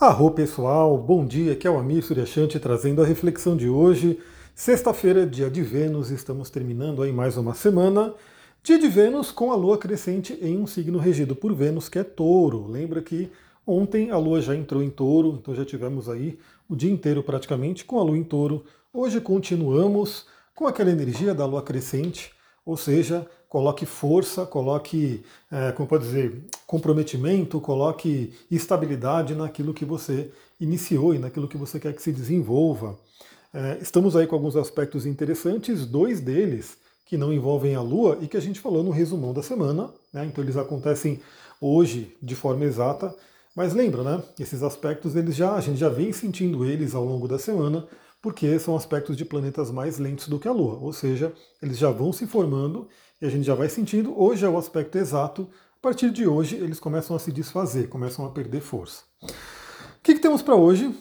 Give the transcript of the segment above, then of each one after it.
Arro pessoal, bom dia, aqui é o Amir Suryashanti trazendo a reflexão de hoje. Sexta-feira, dia de Vênus, estamos terminando aí mais uma semana. Dia de Vênus com a Lua crescente em um signo regido por Vênus, que é touro. Lembra que ontem a Lua já entrou em touro, então já tivemos aí o dia inteiro praticamente com a Lua em touro. Hoje continuamos com aquela energia da Lua crescente, ou seja, coloque força, coloque, é, como pode dizer, comprometimento, coloque estabilidade naquilo que você iniciou e naquilo que você quer que se desenvolva. É, estamos aí com alguns aspectos interessantes, dois deles que não envolvem a Lua e que a gente falou no resumão da semana, né? então eles acontecem hoje de forma exata, mas lembra, né? Esses aspectos eles já a gente já vem sentindo eles ao longo da semana, porque são aspectos de planetas mais lentos do que a Lua, ou seja, eles já vão se formando e a gente já vai sentindo. Hoje é o aspecto exato. A partir de hoje, eles começam a se desfazer, começam a perder força. O que, que temos para hoje?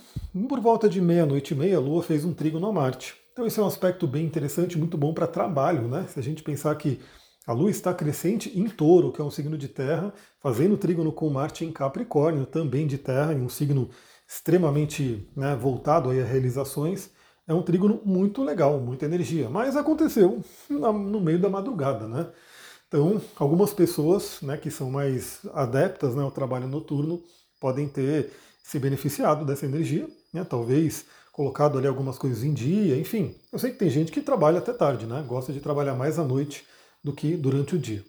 Por volta de meia-noite e meia, a Lua fez um trígono a Marte. Então, esse é um aspecto bem interessante, muito bom para trabalho, né? Se a gente pensar que a Lua está crescente em touro, que é um signo de terra, fazendo trígono com Marte em Capricórnio, também de terra, em um signo extremamente né, voltado a realizações. É um trígono muito legal, muita energia. Mas aconteceu no meio da madrugada, né? Então, algumas pessoas né, que são mais adeptas né, ao trabalho noturno podem ter se beneficiado dessa energia, né, talvez colocado ali algumas coisas em dia, enfim. Eu sei que tem gente que trabalha até tarde, né, gosta de trabalhar mais à noite do que durante o dia.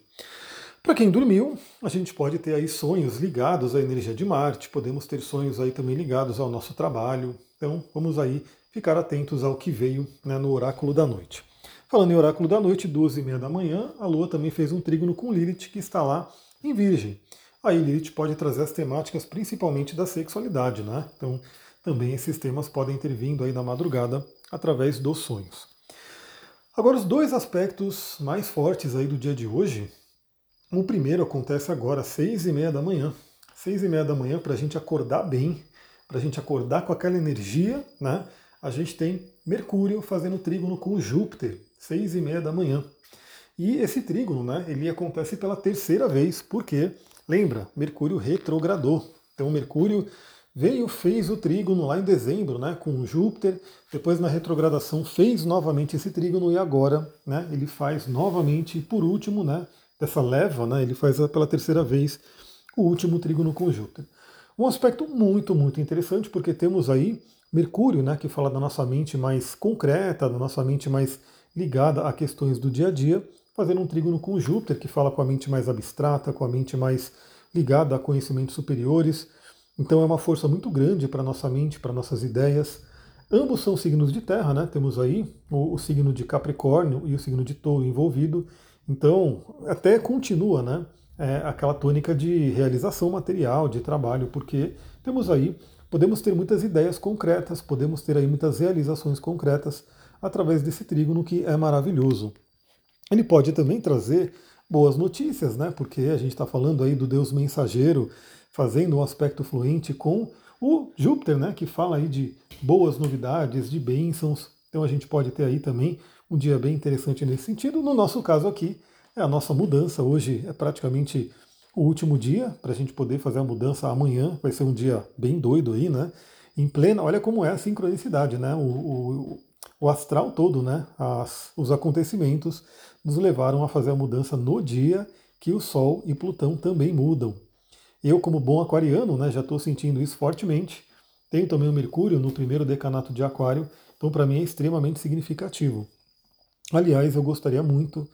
Para quem dormiu, a gente pode ter aí sonhos ligados à energia de Marte, podemos ter sonhos aí também ligados ao nosso trabalho. Então, vamos aí ficar atentos ao que veio né, no oráculo da noite. Falando em oráculo da noite, 12 e meia da manhã, a Lua também fez um trígono com Lilith, que está lá em Virgem. Aí Lilith pode trazer as temáticas principalmente da sexualidade, né? Então, também esses temas podem ter vindo aí na madrugada através dos sonhos. Agora, os dois aspectos mais fortes aí do dia de hoje. O primeiro acontece agora, às seis e meia da manhã. Seis e meia da manhã para a gente acordar bem, para a gente acordar com aquela energia, né? a gente tem Mercúrio fazendo trígono com Júpiter, seis e meia da manhã. E esse trígono, né, ele acontece pela terceira vez, porque, lembra, Mercúrio retrogradou. Então Mercúrio veio, fez o trígono lá em dezembro, né, com Júpiter, depois na retrogradação fez novamente esse trígono e agora, né, ele faz novamente, por último, né, dessa leva, né, ele faz pela terceira vez o último trígono com Júpiter. Um aspecto muito, muito interessante, porque temos aí Mercúrio, né, que fala da nossa mente mais concreta, da nossa mente mais ligada a questões do dia a dia, fazendo um trígono com Júpiter, que fala com a mente mais abstrata, com a mente mais ligada a conhecimentos superiores. Então é uma força muito grande para a nossa mente, para nossas ideias. Ambos são signos de terra, né? Temos aí o, o signo de Capricórnio e o signo de Touro envolvido. Então, até continua, né? É, aquela tônica de realização material, de trabalho, porque temos aí podemos ter muitas ideias concretas, podemos ter aí muitas realizações concretas através desse trígono que é maravilhoso. Ele pode também trazer boas notícias, né? Porque a gente está falando aí do Deus mensageiro fazendo um aspecto fluente com o Júpiter, né? Que fala aí de boas novidades, de bênçãos. Então a gente pode ter aí também um dia bem interessante nesse sentido. No nosso caso aqui, é a nossa mudança. Hoje é praticamente o último dia para a gente poder fazer a mudança amanhã. Vai ser um dia bem doido aí, né? Em plena, olha como é a sincronicidade, né? O, o, o astral todo, né? As, os acontecimentos nos levaram a fazer a mudança no dia que o Sol e Plutão também mudam. Eu, como bom aquariano, né, já estou sentindo isso fortemente. Tenho também o Mercúrio no primeiro decanato de Aquário, então para mim é extremamente significativo. Aliás, eu gostaria muito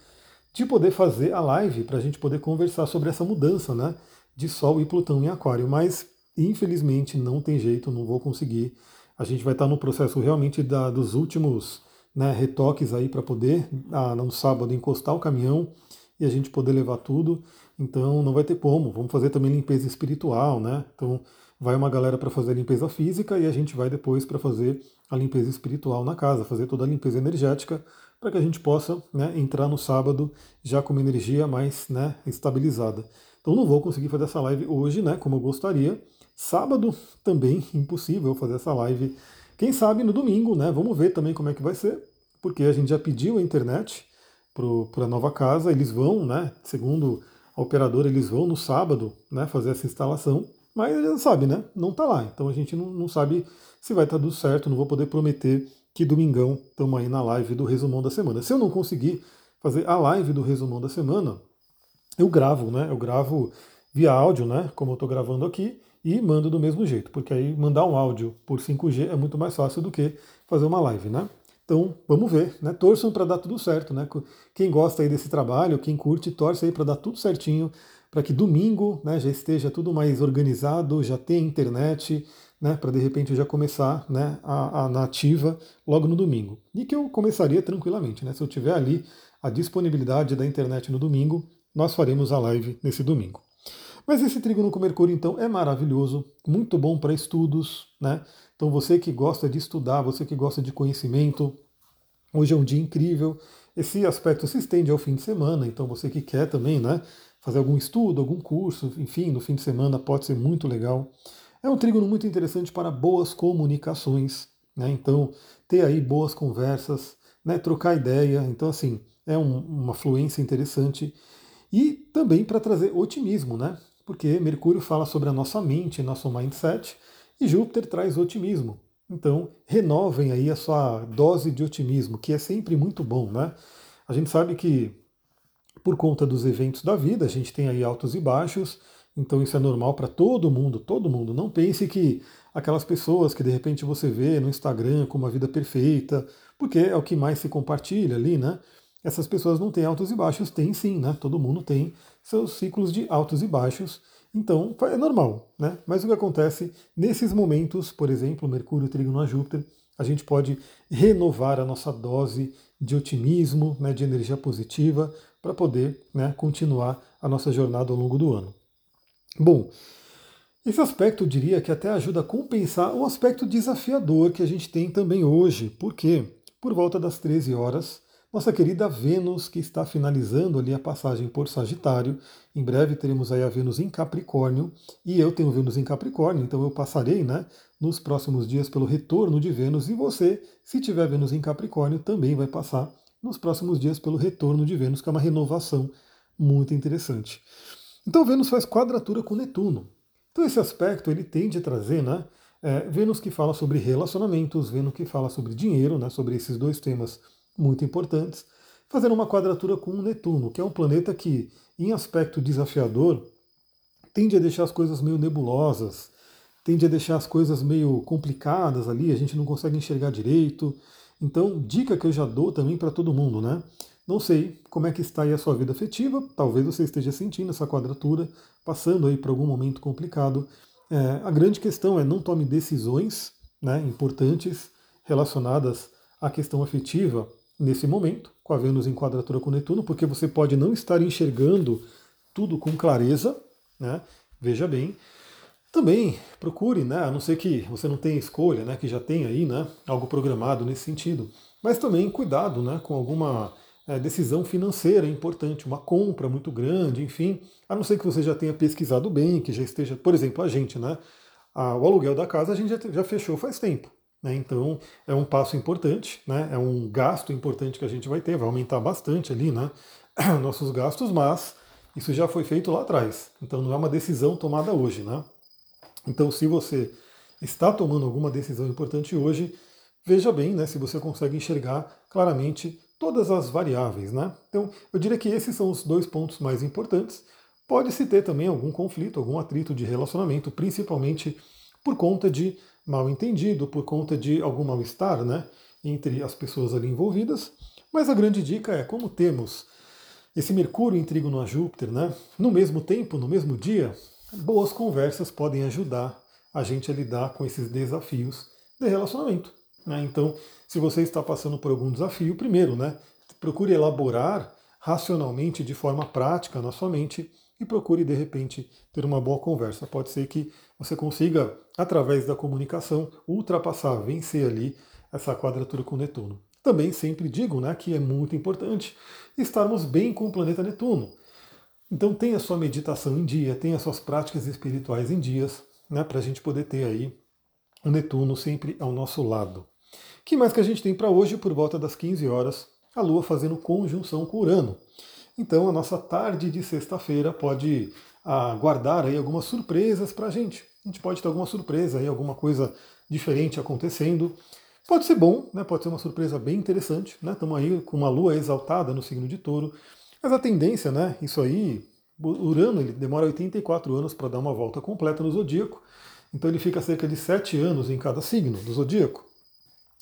de poder fazer a live para a gente poder conversar sobre essa mudança né, de Sol e Plutão em Aquário, mas infelizmente não tem jeito, não vou conseguir. A gente vai estar no processo realmente da, dos últimos né, retoques aí para poder, ah, no sábado, encostar o caminhão e a gente poder levar tudo. Então não vai ter como. Vamos fazer também limpeza espiritual, né? Então vai uma galera para fazer a limpeza física e a gente vai depois para fazer a limpeza espiritual na casa, fazer toda a limpeza energética para que a gente possa né, entrar no sábado já com uma energia mais né, estabilizada. Então não vou conseguir fazer essa live hoje, né, como eu gostaria. Sábado também impossível fazer essa live. Quem sabe no domingo, né? Vamos ver também como é que vai ser, porque a gente já pediu a internet para a nova casa. Eles vão, né? Segundo a operadora, eles vão no sábado, né? Fazer essa instalação. mas já sabe, né? Não está lá. Então a gente não, não sabe se vai estar tá tudo certo, não vou poder prometer que domingão estamos aí na live do resumão da semana. Se eu não conseguir fazer a live do resumão da semana, eu gravo, né? Eu gravo via áudio, né? Como eu estou gravando aqui, e mando do mesmo jeito, porque aí mandar um áudio por 5G é muito mais fácil do que fazer uma live, né? Então, vamos ver, né? Torçam para dar tudo certo, né? Quem gosta aí desse trabalho, quem curte, torce aí para dar tudo certinho, para que domingo, né, já esteja tudo mais organizado, já tenha internet, né, para de repente já começar, né, a, a nativa logo no domingo. E que eu começaria tranquilamente, né? Se eu tiver ali a disponibilidade da internet no domingo, nós faremos a live nesse domingo. Mas esse trígono com Mercúrio, então, é maravilhoso, muito bom para estudos, né? Então você que gosta de estudar, você que gosta de conhecimento, hoje é um dia incrível. Esse aspecto se estende ao fim de semana, então você que quer também, né, fazer algum estudo, algum curso, enfim, no fim de semana pode ser muito legal. É um trígono muito interessante para boas comunicações, né? Então, ter aí boas conversas, né, trocar ideia. Então, assim, é um, uma fluência interessante. E também para trazer otimismo, né? Porque Mercúrio fala sobre a nossa mente, nosso mindset, e Júpiter traz otimismo. Então, renovem aí a sua dose de otimismo, que é sempre muito bom, né? A gente sabe que por conta dos eventos da vida, a gente tem aí altos e baixos, então isso é normal para todo mundo, todo mundo. Não pense que aquelas pessoas que de repente você vê no Instagram com uma vida perfeita, porque é o que mais se compartilha ali, né? Essas pessoas não têm altos e baixos, tem sim, né? Todo mundo tem seus ciclos de altos e baixos. Então, é normal, né? Mas o que acontece nesses momentos, por exemplo, Mercúrio, Trígono a Júpiter, a gente pode renovar a nossa dose de otimismo, né, de energia positiva, para poder né, continuar a nossa jornada ao longo do ano. Bom, esse aspecto eu diria que até ajuda a compensar o aspecto desafiador que a gente tem também hoje. Por quê? Por volta das 13 horas, nossa querida Vênus, que está finalizando ali a passagem por Sagitário. Em breve teremos aí a Vênus em Capricórnio, e eu tenho Vênus em Capricórnio, então eu passarei né, nos próximos dias pelo retorno de Vênus, e você, se tiver Vênus em Capricórnio, também vai passar nos próximos dias pelo retorno de Vênus, que é uma renovação muito interessante. Então Vênus faz quadratura com Netuno. Então esse aspecto ele tende a trazer, né? É, Vênus que fala sobre relacionamentos, Vênus que fala sobre dinheiro, né? Sobre esses dois temas muito importantes, fazendo uma quadratura com Netuno, que é um planeta que, em aspecto desafiador, tende a deixar as coisas meio nebulosas, tende a deixar as coisas meio complicadas ali, a gente não consegue enxergar direito. Então, dica que eu já dou também para todo mundo, né? Não sei como é que está aí a sua vida afetiva, talvez você esteja sentindo essa quadratura, passando aí por algum momento complicado. É, a grande questão é não tome decisões né, importantes relacionadas à questão afetiva nesse momento, com a Vênus em quadratura com Netuno, porque você pode não estar enxergando tudo com clareza, né? Veja bem. Também procure, né? A não ser que você não tenha escolha, né? Que já tem aí, né? Algo programado nesse sentido. Mas também cuidado, né? Com alguma é, decisão financeira importante, uma compra muito grande, enfim. A não ser que você já tenha pesquisado bem, que já esteja, por exemplo, a gente, né? o aluguel da casa a gente já, já fechou faz tempo. Né? Então é um passo importante, né? é um gasto importante que a gente vai ter, vai aumentar bastante ali né? nossos gastos, mas isso já foi feito lá atrás. Então não é uma decisão tomada hoje. Né? Então se você está tomando alguma decisão importante hoje, veja bem né, se você consegue enxergar claramente todas as variáveis. Né? Então eu diria que esses são os dois pontos mais importantes. Pode-se ter também algum conflito, algum atrito de relacionamento, principalmente por conta de mal entendido, por conta de algum mal-estar né, entre as pessoas ali envolvidas. Mas a grande dica é como temos esse Mercúrio em trígono a Júpiter, né, no mesmo tempo, no mesmo dia, boas conversas podem ajudar a gente a lidar com esses desafios de relacionamento. Né? Então, se você está passando por algum desafio, primeiro, né, procure elaborar racionalmente, de forma prática na sua mente e procure de repente ter uma boa conversa. Pode ser que você consiga, através da comunicação, ultrapassar, vencer ali essa quadratura com Netuno. Também sempre digo né, que é muito importante estarmos bem com o planeta Netuno. Então tenha sua meditação em dia, tenha suas práticas espirituais em dias, né, para a gente poder ter aí o Netuno sempre ao nosso lado. Que mais que a gente tem para hoje, por volta das 15 horas, a Lua fazendo conjunção com Urano. Então a nossa tarde de sexta-feira pode a guardar aí algumas surpresas para a gente. A gente pode ter alguma surpresa aí, alguma coisa diferente acontecendo. Pode ser bom, né? pode ser uma surpresa bem interessante. Estamos né? aí com uma lua exaltada no signo de touro. Mas a tendência, né? Isso aí, Urano ele demora 84 anos para dar uma volta completa no zodíaco. Então ele fica cerca de 7 anos em cada signo do zodíaco.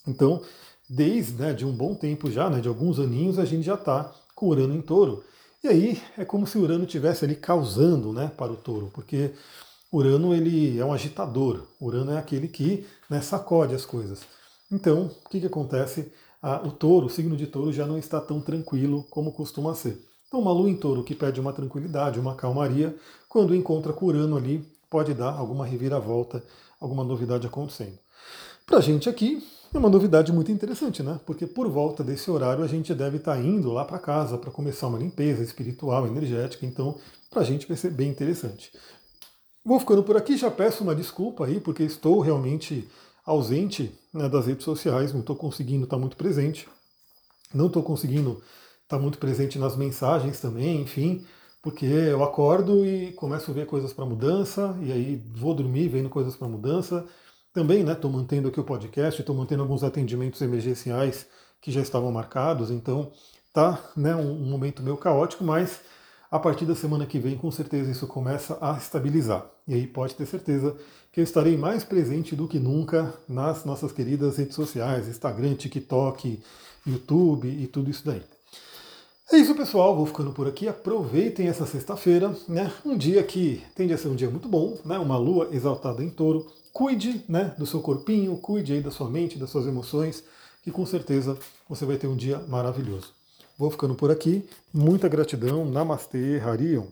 Então, desde né, de um bom tempo já, né, de alguns aninhos, a gente já está com Urano em touro. E aí é como se Urano tivesse ali causando né, para o touro, porque Urano ele é um agitador, Urano é aquele que né, sacode as coisas. Então, o que, que acontece? Ah, o touro, o signo de touro, já não está tão tranquilo como costuma ser. Então, uma lua em touro que pede uma tranquilidade, uma calmaria, quando encontra com Urano ali, pode dar alguma reviravolta, alguma novidade acontecendo. Para a gente aqui, é uma novidade muito interessante, né? Porque por volta desse horário a gente deve estar tá indo lá para casa para começar uma limpeza espiritual, energética, então para a gente vai ser bem interessante. Vou ficando por aqui, já peço uma desculpa aí, porque estou realmente ausente né, das redes sociais, não estou conseguindo estar tá muito presente, não estou conseguindo estar tá muito presente nas mensagens também, enfim, porque eu acordo e começo a ver coisas para mudança, e aí vou dormir vendo coisas para mudança, também estou né, mantendo aqui o podcast, estou mantendo alguns atendimentos emergenciais que já estavam marcados, então tá né, um, um momento meio caótico, mas a partir da semana que vem, com certeza, isso começa a estabilizar. E aí pode ter certeza que eu estarei mais presente do que nunca nas nossas queridas redes sociais, Instagram, TikTok, YouTube e tudo isso daí. É isso, pessoal. Vou ficando por aqui. Aproveitem essa sexta-feira, né? Um dia que tende a ser um dia muito bom, né? Uma lua exaltada em touro cuide né, do seu corpinho, cuide aí da sua mente, das suas emoções, que com certeza você vai ter um dia maravilhoso. Vou ficando por aqui. Muita gratidão. Namastê, Harion.